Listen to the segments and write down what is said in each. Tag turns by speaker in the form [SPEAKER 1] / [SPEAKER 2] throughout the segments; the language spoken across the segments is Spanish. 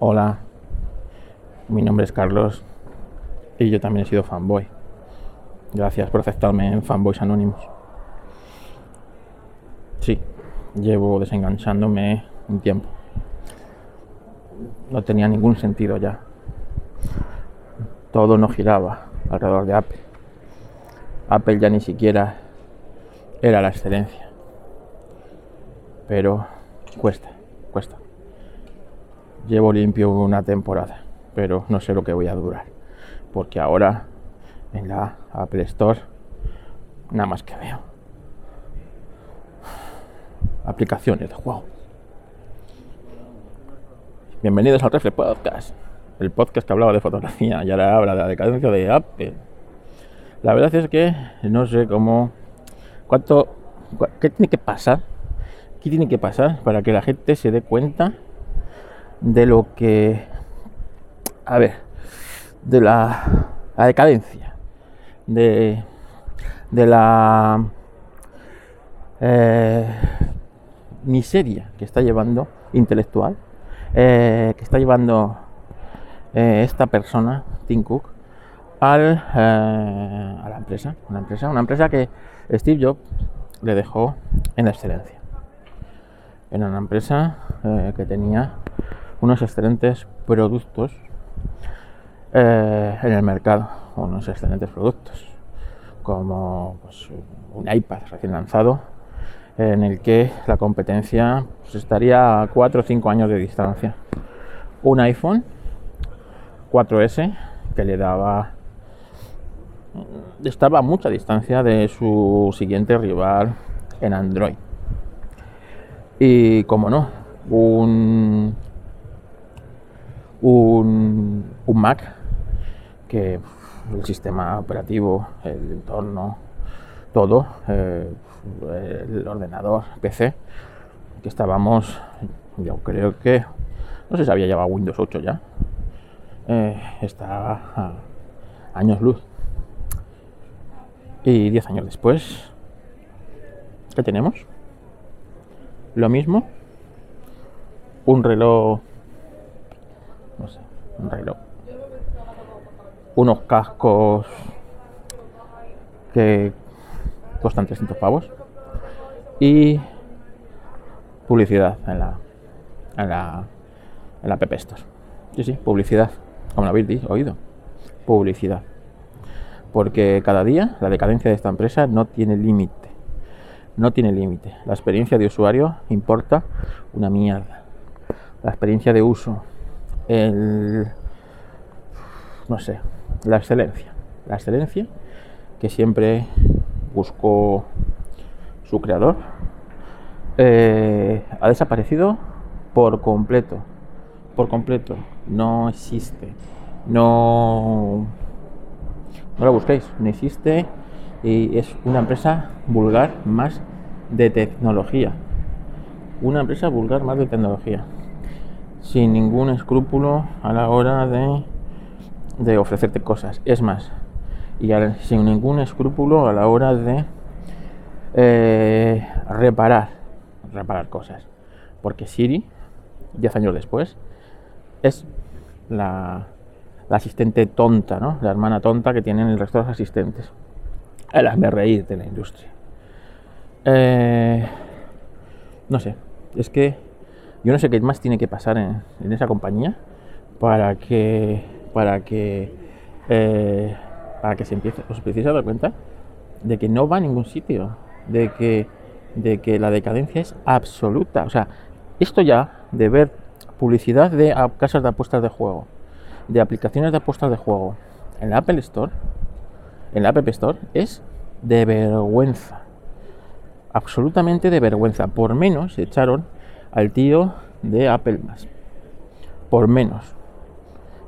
[SPEAKER 1] Hola, mi nombre es Carlos y yo también he sido fanboy. Gracias por aceptarme en Fanboys Anónimos. Sí, llevo desenganchándome un tiempo. No tenía ningún sentido ya. Todo no giraba alrededor de Apple. Apple ya ni siquiera era la excelencia. Pero cuesta, cuesta. Llevo limpio una temporada, pero no sé lo que voy a durar. Porque ahora en la Apple Store nada más que veo. Aplicaciones de juego. Bienvenidos al Reflex Podcast, el podcast que hablaba de fotografía y ahora habla de la decadencia de Apple. La verdad es que no sé cómo, cuánto, qué tiene que pasar, qué tiene que pasar para que la gente se dé cuenta de lo que, a ver, de la, decadencia, de, de la eh, miseria que está llevando intelectual, eh, que está llevando eh, esta persona, Tim Cook, al, a la empresa, una empresa, una empresa que Steve Jobs le dejó en excelencia. Era una empresa que tenía unos excelentes productos eh, en el mercado, unos excelentes productos, como pues, un iPad recién lanzado, en el que la competencia pues, estaría a 4 o 5 años de distancia. Un iPhone 4S que le daba estaba a mucha distancia de su siguiente rival en Android. Y como no, un un, Mac que el sistema operativo, el entorno, todo, eh, el ordenador, PC, que estábamos, yo creo que, no sé si había llevado Windows 8 ya, eh, está a años luz. Y 10 años después, ¿qué tenemos? Lo mismo, un reloj un reloj. Unos cascos que costan 300 pavos y publicidad en la en la en la Pepe Store. Sí, sí, publicidad, como lo habéis oído. Publicidad. Porque cada día la decadencia de esta empresa no tiene límite. No tiene límite. La experiencia de usuario importa una mierda. La experiencia de uso el, no sé, la excelencia. La excelencia que siempre buscó su creador eh, ha desaparecido por completo. Por completo. No existe. No, no lo busquéis. No existe y es una empresa vulgar más de tecnología. Una empresa vulgar más de tecnología sin ningún escrúpulo a la hora de, ofrecerte cosas. Es más, y sin ningún escrúpulo a la hora de eh, reparar, reparar cosas. Porque Siri, 10 años después, es la, asistente tonta, ¿no? La hermana tonta que tienen el resto de los asistentes. El hazme reír de la industria. Eh, no sé, es que yo no sé qué más tiene que pasar en, esa compañía para que para que eh, para que se empiece, os empecéis a dar cuenta de que no va a ningún sitio, de que de que la decadencia es absoluta. O sea, esto ya de ver publicidad de casas de apuestas de juego, de aplicaciones de apuestas de juego en la Apple Store, en la App Store, es de vergüenza. Absolutamente de vergüenza. Por menos echaron al tío de Apple más. Por menos.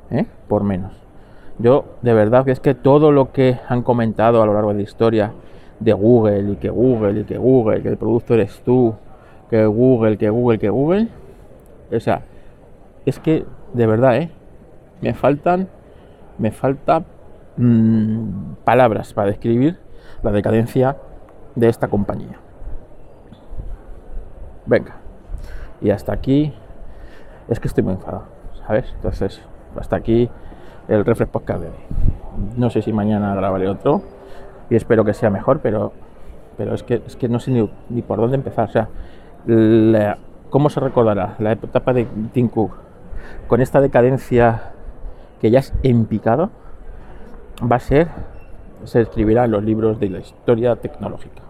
[SPEAKER 1] ¿eh? Por menos. Yo, de verdad, que es que todo lo que han comentado a lo largo de la historia de Google y que Google y que Google, que el producto eres tú, que Google, que Google, que Google, o sea, es que de verdad, ¿eh? Me faltan, me falta mm, palabras para describir la decadencia de esta compañía. Venga. Y hasta aquí es que estoy muy enfadado. ¿sabes? Entonces, hasta aquí el Refresh Podcast de hoy. No sé si mañana grabaré otro y espero que sea mejor, pero, pero es, que, es que no sé ni, por dónde empezar. O sea, ¿cómo se recordará la etapa de Tim Cook con esta decadencia que ya es en picado? Va a ser, se escribirá en los libros de la historia tecnológica.